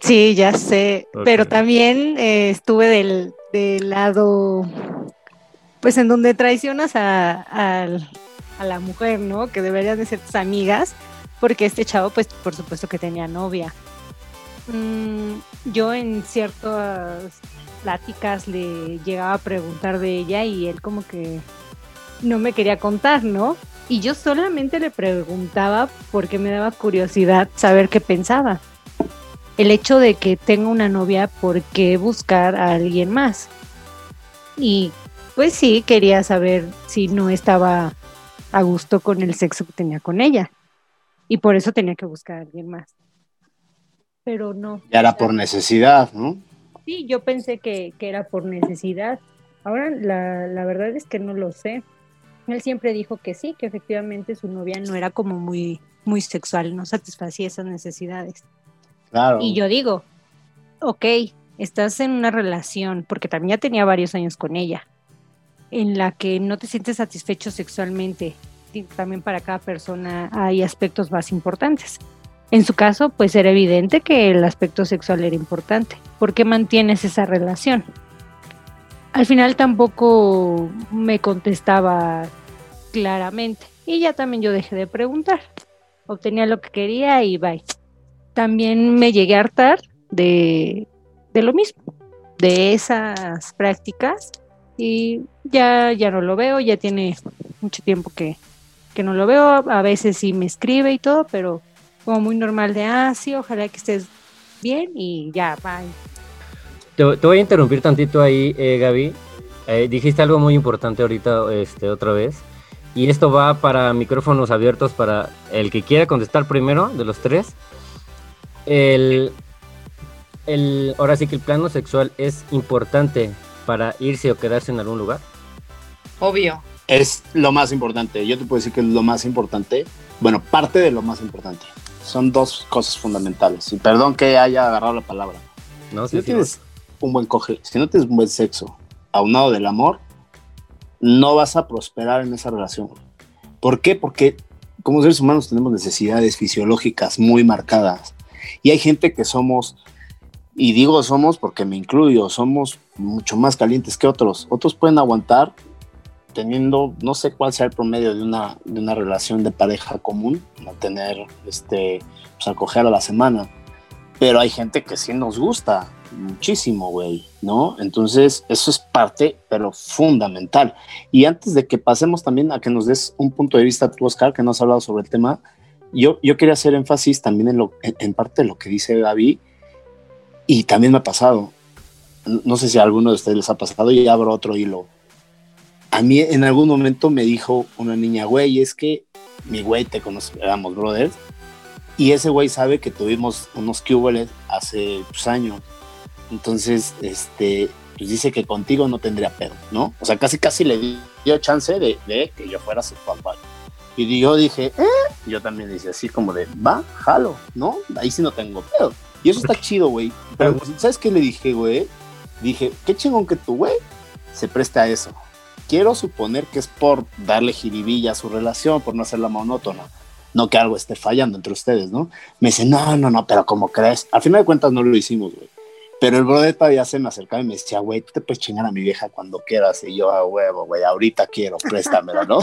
Sí, ya sé, pero también eh, estuve del, del lado, pues en donde traicionas a, la mujer, ¿no? Que deberían de ser tus amigas, porque este chavo, pues por supuesto que tenía novia. Mm, yo en ciertas pláticas le llegaba a preguntar de ella y él como que no me quería contar, ¿no? Y yo solamente le preguntaba porque me daba curiosidad saber qué pensaba el hecho de que tenga una novia, ¿por qué buscar a alguien más? Y pues sí, quería saber si no estaba a gusto con el sexo que tenía con ella. Y por eso tenía que buscar a alguien más. Pero no. Ya era por necesidad, ¿no? Sí, yo pensé que, que era por necesidad. Ahora la, la verdad es que no lo sé. Él siempre dijo que sí, que efectivamente su novia no era como muy, muy sexual, no satisfacía esas necesidades. Claro. Y yo digo, ok, estás en una relación, porque también ya tenía varios años con ella, en la que no te sientes satisfecho sexualmente. También para cada persona hay aspectos más importantes. En su caso, pues era evidente que el aspecto sexual era importante. ¿Por qué mantienes esa relación? Al final tampoco me contestaba claramente. Y ya también yo dejé de preguntar. Obtenía lo que quería y bye también me llegué a hartar de, de lo mismo, de esas prácticas y ya, ya no lo veo, ya tiene mucho tiempo que, que no lo veo, a veces sí me escribe y todo, pero como muy normal de, ah, sí, ojalá que estés bien y ya, bye. Te, voy a interrumpir tantito ahí, eh, Gaby. Eh, dijiste algo muy importante ahorita, este, otra vez. Y esto va para micrófonos abiertos para el que quiera contestar primero de los tres. El, el, ahora sí que el plano sexual es importante para irse o quedarse en algún lugar. Obvio. Es lo más importante. Yo te puedo decir que es lo más importante. Bueno, parte de lo más importante. Son dos cosas fundamentales. Y perdón que haya agarrado la palabra. ¿no? Si no Sí, sí, tienes un buen coge, si no tienes un buen sexo aunado del amor, no vas a prosperar en esa relación. ¿Por qué? Porque como seres humanos tenemos necesidades fisiológicas muy marcadas. Y hay gente que somos, y digo somos porque me incluyo, somos mucho más calientes que otros. Otros pueden aguantar teniendo, no sé cuál sea el promedio de una, de una relación de pareja común, no tener, este, pues acoger a la semana. Pero hay gente que sí nos gusta muchísimo, güey, ¿no? Entonces, eso es parte, pero fundamental. Y antes de que pasemos también a que nos des un punto de vista tú, Oscar, que no has hablado sobre el tema, yo, yo quería hacer énfasis también en, lo, en, en parte de lo que dice Gaby, y también me ha pasado. No sé si a alguno de ustedes les ha pasado, y abro otro hilo. A mí en algún momento me dijo una niña, güey, es que mi güey te conoce, éramos brothers, y ese güey sabe que tuvimos unos cuboles hace pues, años. Entonces, este, pues dice que contigo no tendría pedo, ¿no? O sea, casi casi le dio chance de, que yo fuera su papá. Y yo dije, ¿eh? Yo también dije así como de, va, jalo, ¿no? Ahí sí no tengo pedo. Y eso está chido, güey. Pero, ¿sabes qué le dije, güey? Dije, qué chingón que tu güey se preste a eso. Quiero suponer que es por darle jiribilla a su relación, por no hacerla monótona. No que algo esté fallando entre ustedes, ¿no? Me dice, no, no, no, pero ¿cómo crees? Al final de cuentas no lo hicimos, güey. Pero el brother todavía se me acercaba y me decía, güey, tú te puedes chingar a mi vieja cuando quieras. Y yo, a huevo, güey, ahorita quiero, préstamela, ¿no?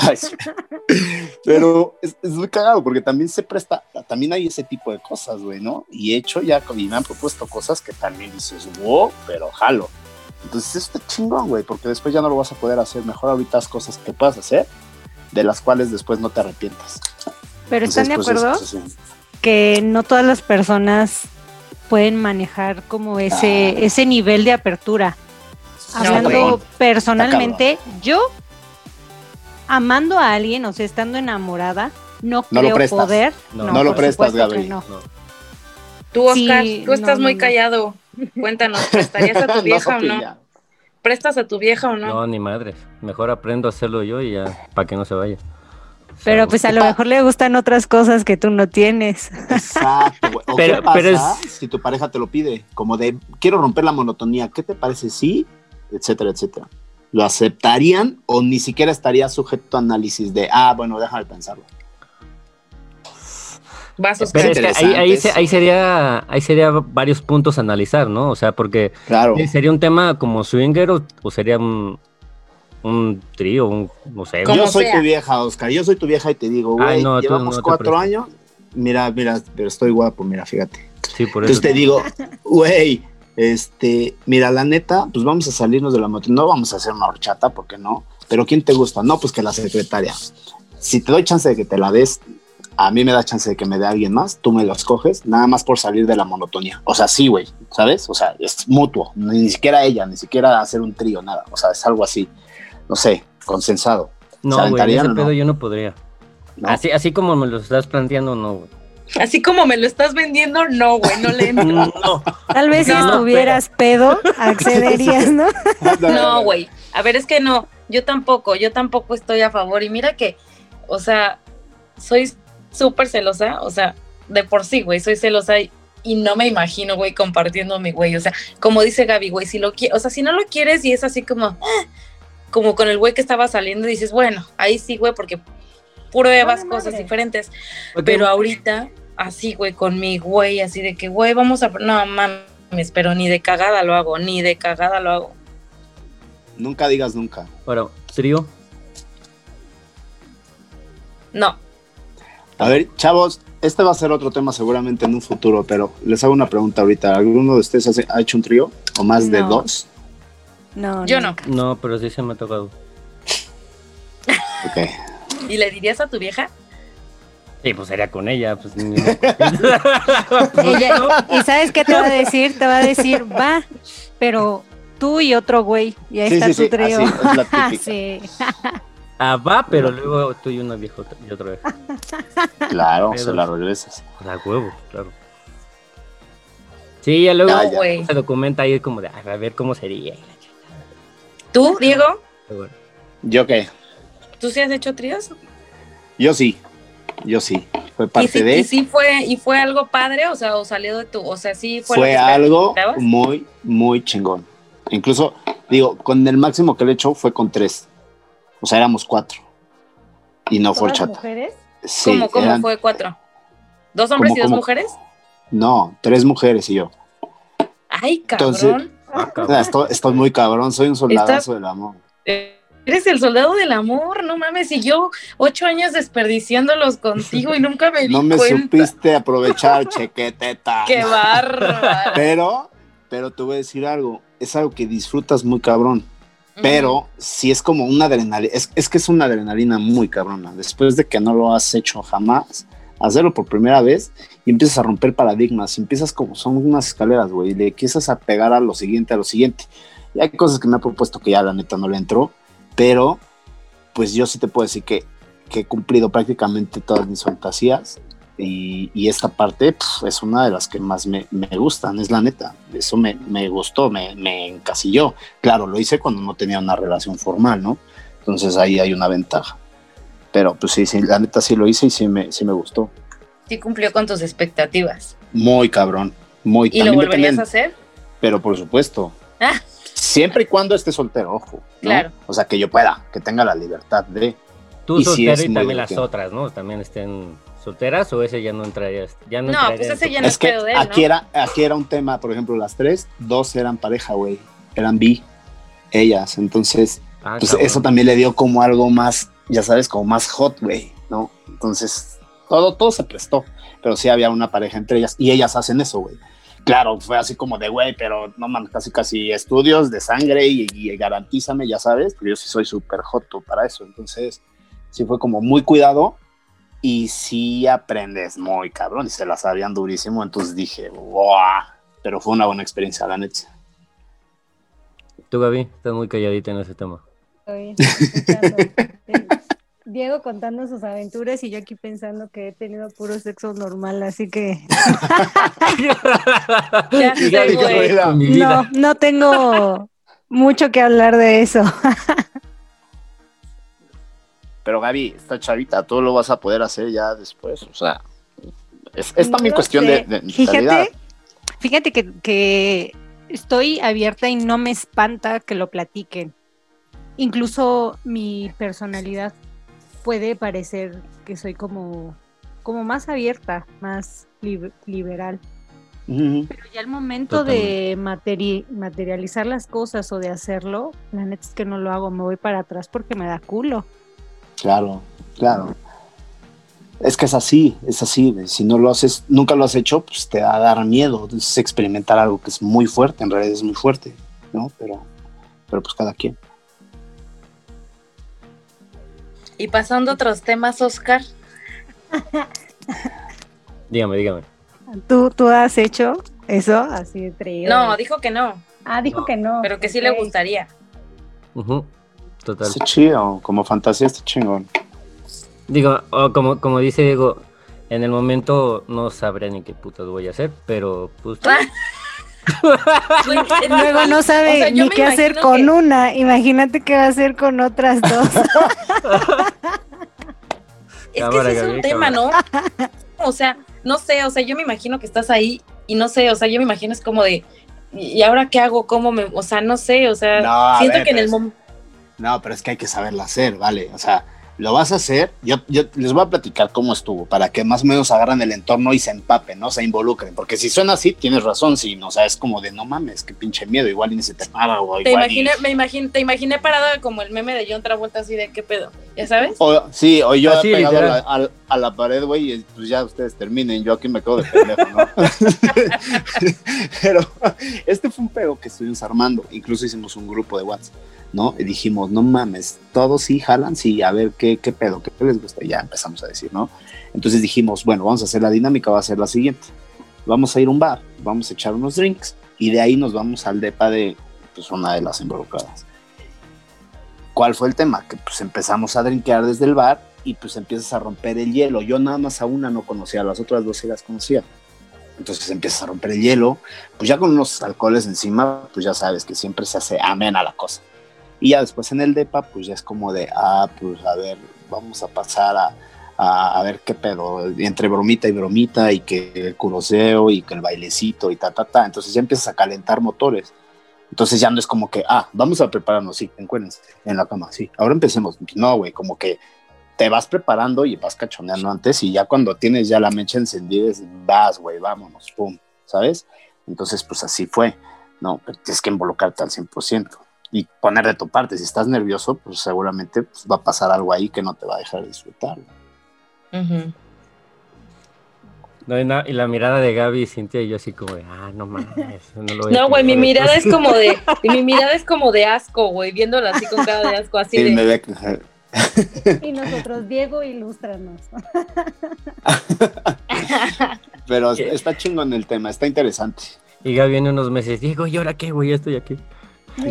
(laughs) Pero es, es, muy cagado porque también se presta, también hay ese tipo de cosas, güey, ¿no? Y he hecho ya, y me han propuesto cosas que también dices, wow, pero jalo. Entonces eso está chingón, güey, porque después ya no lo vas a poder hacer. Mejor ahorita haz cosas que puedas hacer, de las cuales después no te arrepientas. Pero Entonces, ¿están de pues, acuerdo? eso sí. que no todas las personas pueden manejar como ese, Ah. ese nivel de apertura. No, Hablando personalmente, yo amando a alguien, o sea, estando enamorada, no No lo creo prestas. poder. No. No lo prestas, Gaby. no. No. Tú, Oscar, Sí, tú estás no, muy callado. Cuéntanos, ¿prestarías a tu (laughs) No, vieja o no? prestas a tu vieja o no? No, ni madres. Mejor aprendo a hacerlo yo y ya, para que no se vaya. Pero pues a lo mejor le gustan otras cosas que tú no tienes. Exacto, güey. O Pero- qué pasa pero es- si tu pareja te lo pide, como de quiero romper la monotonía, ¿qué te parece? Sí, etcétera, etcétera. ¿Lo aceptarían o ni siquiera estaría sujeto a análisis de, ah, bueno, déjame pensarlo? Vasos Pero es que ahí, ahí, sería, ahí sería varios puntos a analizar, ¿no? O sea, porque Claro. sería un tema como swinger o, o sería un, un trío, un, no sé. Como Yo soy sea. tu vieja, Oscar. Yo soy tu vieja y te digo, Ay, güey, no, llevamos no cuatro años. Mira, mira, pero estoy guapo, mira, fíjate. Sí, por eso. Entonces te digo, (laughs) güey, este, mira, la neta, pues vamos a salirnos de la moto. No vamos a hacer una horchata, porque no. Pero ¿quién te gusta? No, pues que la secretaria. Si te doy chance de que te la des, a mí me da chance de que me dé alguien más, tú me lo escoges, nada más por salir de la monotonía. O sea, sí, güey, ¿sabes? O sea, es mutuo, ni siquiera ella, ni siquiera hacer un trío, nada. O sea, es algo así, no sé, consensado. ¿Se no, güey, ese no? pedo yo no podría. ¿no? Así, así como me lo estás planteando, no, güey. Así como me lo estás vendiendo, no, güey, no le entro. (laughs) No, Tal vez si No, estuvieras pedo, (laughs) accederías, ¿no? (laughs) No, güey. A ver, es que no, yo tampoco, yo tampoco estoy a favor. Y mira que, o sea, soy súper celosa, o sea, de por sí, güey, soy celosa y, y no me imagino, güey, compartiendo a mi güey. O sea, como dice Gaby, güey, si lo quieres, o sea, si no lo quieres y es así como, ah, como con el güey que estaba saliendo, dices, bueno, ahí sí, güey, porque pruebas Vale, cosas madre. diferentes. Pero ahorita, así, güey, con mi güey, así de que, güey, vamos a. No mames, pero ni de cagada lo hago, ni de cagada lo hago. Nunca digas nunca. Ahora, trío. No. A ver, chavos, este va a ser otro tema seguramente en un futuro, pero les hago una pregunta ahorita. ¿Alguno de ustedes ha hecho un trío o más de No. dos? No, Yo no. nunca. No, pero sí se me ha tocado. Ok. ¿Y le dirías a tu vieja? Sí, pues sería con ella. Pues, ni- (laughs) Ella- ¿Y sabes qué te va a decir? Te va a decir, va, pero tú y otro güey. Y ahí Sí, está sí, tu sí, trío. así, es la típica. (laughs) sí. ah, va, pero luego tú y una vieja otra- y otra vez. Claro, se la regresas. La huevo, claro. Sí, ya luego No, se documenta ahí como de, "Ay, a ver cómo sería. ¿Tú, Diego? ¿Yo qué? ¿Tú sí has hecho tríos? Yo sí. Yo sí. Fue ¿Y parte sí, de. y sí fue, y fue algo padre? O sea, o salió de tu, o sea, sí fue, fue algo muy, muy chingón. Incluso, digo, con el máximo que le he hecho fue con tres. O sea, éramos cuatro. Y no fue ¿Todas chat. mujeres? Sí, ¿Cómo, cómo eran- fue cuatro? ¿Dos hombres ¿Cómo, y dos cómo? mujeres? No, tres mujeres y yo. Ay, cabrón. Entonces- Ah, Estoy, estoy muy cabrón, soy un soldadazo del amor. Eres el soldado del amor, no mames. Y yo ocho años desperdiciándolos contigo y nunca me di No me cuenta. supiste aprovechar, chequeteta. (laughs) Qué bárbaro. Pero, pero te voy a decir algo, es algo que disfrutas muy cabrón. Pero si es como una adrenalina, es, es que es una adrenalina muy cabrona. Después de que no lo has hecho jamás, hacerlo por primera vez y empiezas a romper paradigmas, empiezas como son unas escaleras, güey, y le empiezas a pegar a lo siguiente, a lo siguiente. Y hay cosas que me ha propuesto que ya la neta no le entró, pero pues yo sí te puedo decir que, que he cumplido prácticamente todas mis fantasías y, y esta parte pf, es una de las que más me, me gustan, es la neta. Eso me, me gustó, me, me encasilló. Claro, lo hice cuando no tenía una relación formal, ¿no? Entonces ahí hay una ventaja. Pero pues sí, sí, la neta sí lo hice y sí me, sí me gustó. Sí cumplió con tus expectativas. Muy cabrón, muy ¿Y lo volverías depende- a hacer? Pero por supuesto. Ah. Siempre y cuando esté soltero, ojo. ¿no? Claro. O sea, que yo pueda, que tenga la libertad de. Tú Y soltero es y también las otras, ¿no? También estén solteras o ese ya no entraría. Ya no, No, entraría pues ese ya no es que pedo de él, aquí, ¿no? era, aquí era un tema, por ejemplo, las tres, dos eran pareja, güey. Eran bi, ellas. Entonces, Ah, pues cabrón. eso también le dio como algo más, ya sabes, como más hot, güey, ¿no? Entonces, todo, todo se prestó. Pero sí había una pareja entre ellas y ellas hacen eso, güey. Claro, fue así como de, güey, pero no mames, casi casi estudios de sangre y, y garantízame, ya sabes, pero yo sí soy súper joto para eso. Entonces, sí fue como muy cuidado y sí aprendes muy cabrón y se la sabían durísimo. Entonces dije, wow, pero fue una buena experiencia, la neta. Tú, Gaby, estás muy calladita en ese tema. Estoy escuchando. (laughs) Diego contando sus aventuras y yo aquí pensando que he tenido puro sexo normal, así que (laughs) no, no tengo mucho que hablar de eso. (laughs) Pero Gaby, esta chavita, tú lo vas a poder hacer ya después, o sea, es, es también No cuestión sé. de, de. Fíjate, fíjate que, que estoy abierta y no me espanta que lo platiquen. Incluso mi personalidad puede parecer que soy como, como más abierta, más lib- liberal. Pero ya el momento de materi- materializar las cosas o de hacerlo, la neta es que no lo hago, me voy para atrás porque me da culo. Claro, claro. Es que es así, es así. Si no lo haces, nunca lo has hecho, pues te va a dar miedo. Es experimentar algo que es muy fuerte, en realidad es muy fuerte, ¿no? Pero, pero pues cada quien. Y pasando a otros temas, Oscar. (laughs) Dígame, dígame. ¿Tú, tú has hecho eso? Así de. No, dijo que no, Ah, dijo No, que no. pero que sí le gustaría. Total. Está chido, como fantasía está chingón. Digo, o como, como dice Diego, en el momento no sabré ni qué putas voy a hacer, pero pues... (laughs) (laughs) Luego no (laughs) sabe O sea, yo ni qué hacer con que- una. Imagínate qué va a hacer con otras dos. (laughs) Es Cámara, que ese es un tema, ¿no? O sea, no sé, o sea, yo me imagino que estás ahí y no sé, o sea, yo me imagino es como de, ¿y ahora qué hago? ¿Cómo me...? O sea, no sé, o sea, No, siento ver, que en el momento... No, pero es que hay que saberlo hacer, ¿vale? O sea, lo vas a hacer. Yo, yo les voy a platicar cómo estuvo, para que más o menos agarren el entorno y se empapen, ¿no? Se involucren. Porque si suena así, tienes razón, sí, no, o sea, es como de no mames, qué pinche miedo, igual ni se te para o Te igual. imaginé, y- me imaginé, te imaginé parada como el meme de John Travolta así de qué pedo, ¿ya sabes? O, sí, o yo Así, pegado la, a la pared, güey, y pues ya ustedes terminen, yo aquí me quedo de pendejo, ¿no? (laughs) Pero este fue un pedo que estuvimos armando, incluso hicimos un grupo de WhatsApp, ¿no? Y dijimos, no mames, todos sí jalan, sí, a ver qué, qué pedo, qué les gusta, y ya empezamos a decir, ¿no? Entonces dijimos, bueno, vamos a hacer la dinámica, va a ser la siguiente, vamos a ir a un bar, vamos a echar unos drinks, y de ahí nos vamos al depa de, pues, una de las involucradas. ¿Cuál fue el tema? Que pues empezamos a drinkear desde el bar y pues empiezas a romper el hielo. Yo nada más a una no conocía, a las otras dos sí las conocía. Entonces empiezas a romper el hielo, pues ya con unos alcoholes encima, pues ya sabes que siempre se hace amena la cosa. Y ya después en el depa, pues ya es como de, ah, pues a ver, vamos a pasar a, a, a ver qué pedo, entre bromita y bromita, y que el curoseo, y que el bailecito, y ta, ta, ta. Entonces ya empiezas a calentar motores. Entonces ya no es como que, ah, vamos a prepararnos, sí, encuérdense en la cama, sí. Ahora empecemos. No, güey, como que te vas preparando y vas cachoneando antes y ya cuando tienes ya la mecha encendida, es, vas, güey, vámonos, pum, ¿sabes? Entonces, pues así fue, ¿no? Tienes que involucrarte al 100% y poner de tu parte. Si estás nervioso, pues seguramente pues, va a pasar algo ahí que no te va a dejar disfrutar. Ujú. No, y, na- y la mirada de Gaby y Cintia y yo así como de, ah, no mames. No, lo voy No, güey, mi mirada después". es como de, y mi mirada es como de asco, güey, viéndola así con cara de asco, así Sí, me de, ve- Y nosotros, Diego, ilústranos. (laughs) pero ¿Qué? está chingón el tema, está interesante. Y Gaby en unos meses, Diego, ¿y ahora qué, güey? Ya estoy aquí.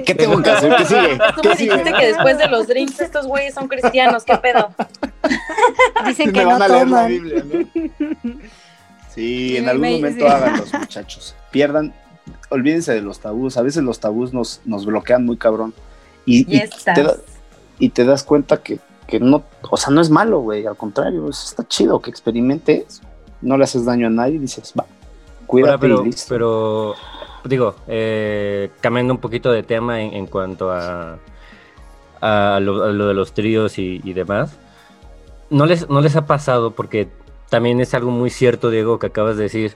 ¿Qué tengo que hacer? ¿Qué (laughs) sigue? Tú ¿Qué me sigue? dijiste que después de los drinks estos güeyes son cristianos, ¿qué pedo? Dicen Me que van no a leer la toman. Biblia, ¿no? Sí, en algún me- momento sí. hagan los (laughs) muchachos. Pierdan, olvídense de los tabús. A veces los tabús nos, nos bloquean muy cabrón. Y, Y te, da- y te das cuenta que, que no, o sea, no es malo, güey. Al contrario, es- está chido que experimentes. No le haces daño a nadie y dices, va, cuídate Ahora, pero, y listo. pero, digo, eh, cambiando un poquito de tema en, en cuanto a, a, lo, a lo de los tríos y, y demás, ¿no les, ¿no les ha pasado? Porque también es algo muy cierto, Diego, que acabas de decir,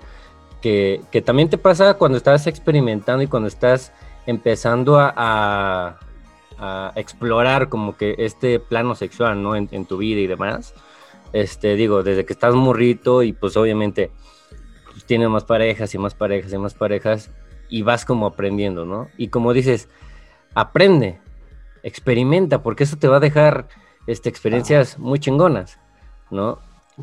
que, también te pasa cuando estás experimentando y cuando estás empezando a explorar como que este plano sexual, ¿no? En, en tu vida y demás. Este, digo, desde que estás morrito y pues obviamente pues, tienes más parejas y más parejas y más parejas y vas como aprendiendo, ¿no? Y como dices, aprende, experimenta, porque eso te va a dejar este, experiencias muy chingonas, ¿no?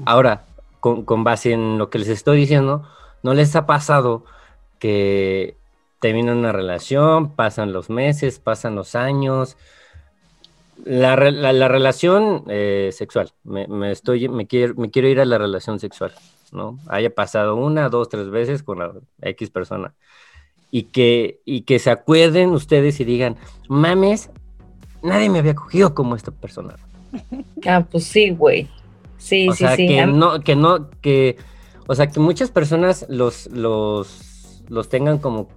Ahora, con, con base en lo que les estoy diciendo, ¿no les ha pasado que terminan una relación, pasan los meses, pasan los años? La, la relación eh, sexual, me, me estoy, me, quiero, me quiero ir a la relación sexual, ¿no? Haya pasado una, dos, tres veces con la X persona. y que, y que se acuerden ustedes y digan, mames, nadie me había cogido como esta persona. (laughs) Ah, pues sí, güey. Sí, o sí, sea, sí. que no, que no, que, o sea, que muchas personas los, los, los tengan como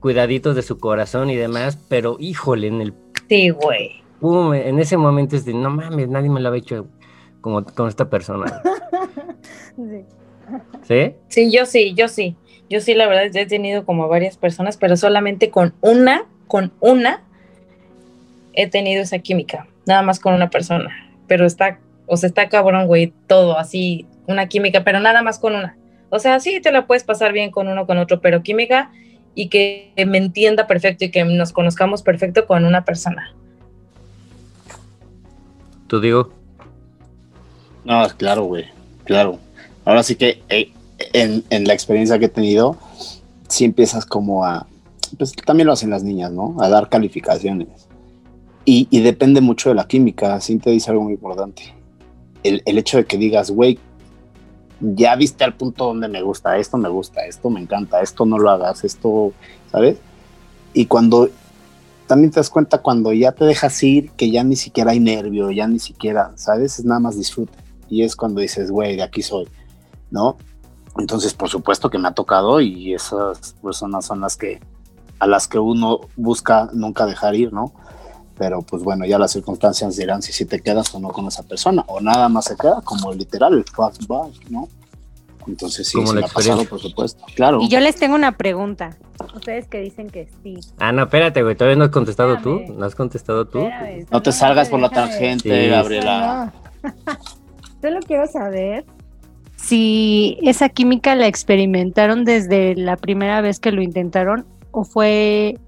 cuidaditos de su corazón y demás, pero híjole, en el Sí, güey. pum, en ese momento es de, no mames, nadie me lo había hecho como con esta persona. Sí. (laughs) ¿Sí? Sí, yo sí, yo sí. Yo sí, la verdad, ya he tenido como varias personas, pero solamente con una, con una, he tenido esa química. Nada más con una persona. Pero está, o sea, está cabrón, güey, todo así, una química, pero nada más con una. O sea, sí te la puedes pasar bien con uno, con otro, pero química y que me entienda perfecto y que nos conozcamos perfecto con una persona. Tú digo, No, claro, güey, claro. Ahora sí que eh, en, en la experiencia que he tenido, sí empiezas como a, pues también lo hacen las niñas, ¿no? A dar calificaciones. Y, y depende mucho de la química, sí te dice algo muy importante. El, el hecho de que digas, güey, ya viste al punto donde me gusta, esto me gusta, esto me encanta, esto no lo hagas, esto, ¿sabes? Y cuando también te das cuenta cuando ya te dejas ir, que ya ni siquiera hay nervio, ya ni siquiera, ¿sabes? Es nada más disfrute. Y es cuando dices, güey, de aquí soy, ¿no? Entonces, por supuesto que me ha tocado y esas personas son las que, a las que uno busca nunca dejar ir, ¿no? Pero pues bueno, ya las circunstancias dirán si sí te quedas o no con esa persona, o nada más se queda, como literal, el flashback, ¿no? Entonces sí, Como la ha pasado, por supuesto. Claro. Y yo les tengo una pregunta. Ustedes que dicen que sí. ah, no, espérate, güey, todavía no has contestado tú, no has contestado tú. Espérame, No te salgas por la tangente, Sí. Gabriela. No. (laughs) Solo quiero saber si esa química la experimentaron desde la primera vez que lo intentaron o fue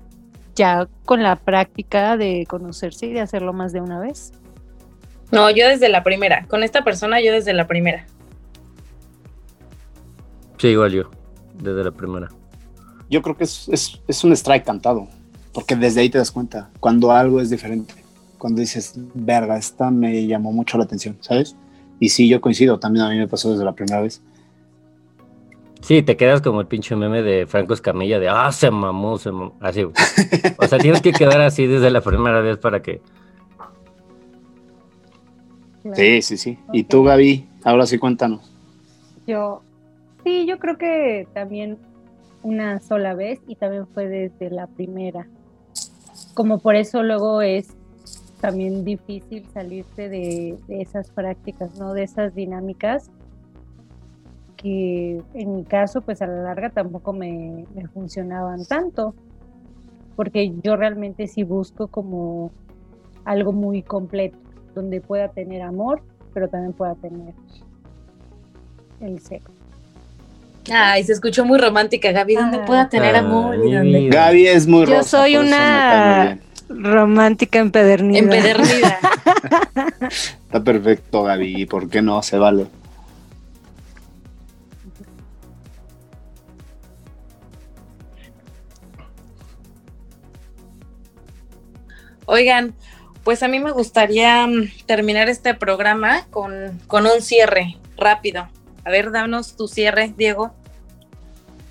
ya con la práctica de conocerse y de hacerlo más de una vez. No, yo desde la primera. Con esta persona, yo desde la primera. Sí, igual yo, desde la primera. Yo creo que es, es, es un strike cantado, porque desde ahí te das cuenta cuando algo es diferente, cuando dices, verga, esta me llamó mucho la atención, ¿sabes? Y sí, yo coincido, también a mí me pasó desde la primera vez. Sí, te quedas como el pinche meme de Franco Escamilla de, ah, se mamó, se mamó. Así. O sea, tienes que quedar así desde la primera vez para que... Sí, sí, sí. Y tú, Gaby, ahora sí cuéntanos. Yo, sí, yo creo que también una sola vez y también fue desde la primera. Como por eso luego es también difícil salirse de, de esas prácticas, ¿no? De esas dinámicas que en mi caso, pues a la larga tampoco me, me funcionaban tanto, porque yo realmente sí busco como algo muy completo, donde pueda tener amor, pero también pueda tener el sexo. Ay, se escuchó muy romántica, Gaby. ¿Dónde Ah. pueda tener Ay, amor? ¿Y. Gaby es muy Yo rosa, soy una-. Romántica empedernida. Empedernida. Está perfecto, Gaby, ¿por qué no? Se vale. Oigan, pues a mí me gustaría mm, terminar este programa con, con un cierre rápido. A ver, danos tu cierre, Diego.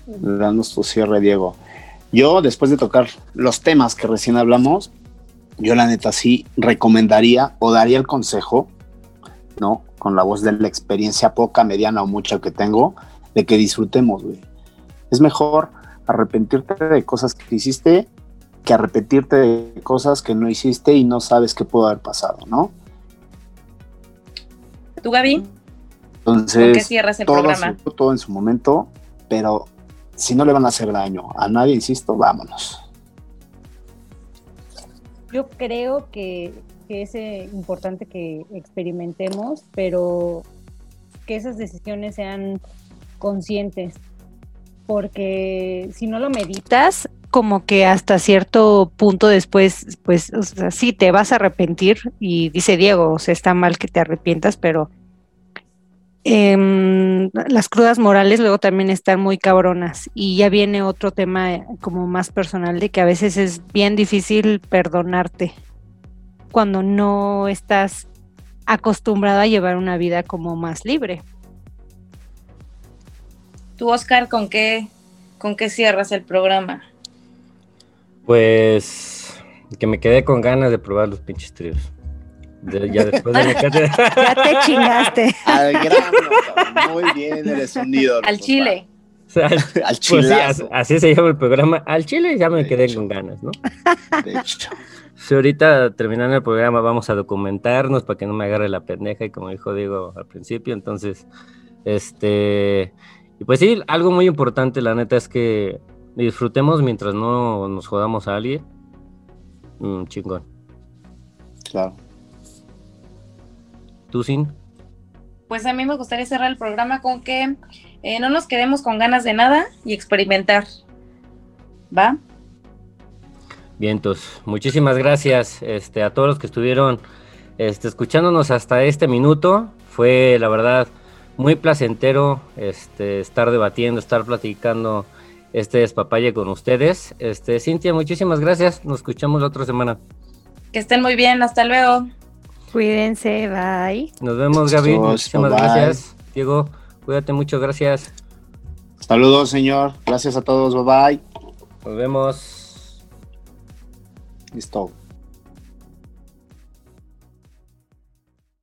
Danos tu cierre, Diego. Yo, después de tocar los temas que recién hablamos, yo la neta sí recomendaría o daría el consejo, ¿no? Con la voz de la experiencia poca, mediana o mucha que tengo, de que disfrutemos, güey. Es mejor arrepentirte de cosas que hiciste que arrepentirte de cosas que no hiciste y no sabes qué pudo haber pasado, ¿no? ¿Tú, Gaby? ¿Con qué Entonces, cierras el todo, programa? su- todo en su momento, pero si no le van a hacer daño a nadie, insisto, vámonos. Yo creo que, que es eh, importante que experimentemos, pero que esas decisiones sean conscientes, porque si no lo meditas, como que hasta cierto punto después, pues, sí, te vas a arrepentir, y dice Diego, o sea, está mal que te arrepientas, pero em, las crudas morales luego también están muy cabronas, y ya viene otro tema eh, como más personal de que a veces es bien difícil perdonarte cuando no estás acostumbrado a llevar una vida como más libre. ¿Tú, Oscar, con qué, con qué cierras el programa? Pues que me quedé con ganas de probar los pinches tríos. De- ya después de mi (laughs) cátedra. Ya te chingaste. Al grano. Muy bien, eres un ídolo. Al chile. O sea, Al pues así, así se llama el programa. Al chile ya me De quedé hecho. con ganas, ¿no? De hecho. Si ahorita terminando el programa vamos a documentarnos para que no me agarre la pendeja y como dijo Diego al principio, entonces, este, y pues sí, algo muy importante, la neta es que disfrutemos mientras no nos jodamos a alguien. Mm, chingón. Claro. ¿Tú, Sin? Pues a mí me gustaría cerrar el programa con que eh, no nos quedemos con ganas de nada y experimentar. ¿Va? Vientos, muchísimas gracias este, a todos los que estuvieron este, escuchándonos hasta este minuto. Fue la verdad muy placentero este, estar debatiendo, estar platicando este despapalle con ustedes. Este, Cintia, muchísimas gracias. Nos escuchamos la otra semana. Que estén muy bien. Hasta luego. Cuídense, bye. Nos vemos, Gaby. Muchísimas bye. gracias. Diego, cuídate mucho, gracias. Saludos, señor. Gracias a todos. Bye bye. Nos vemos. Listo.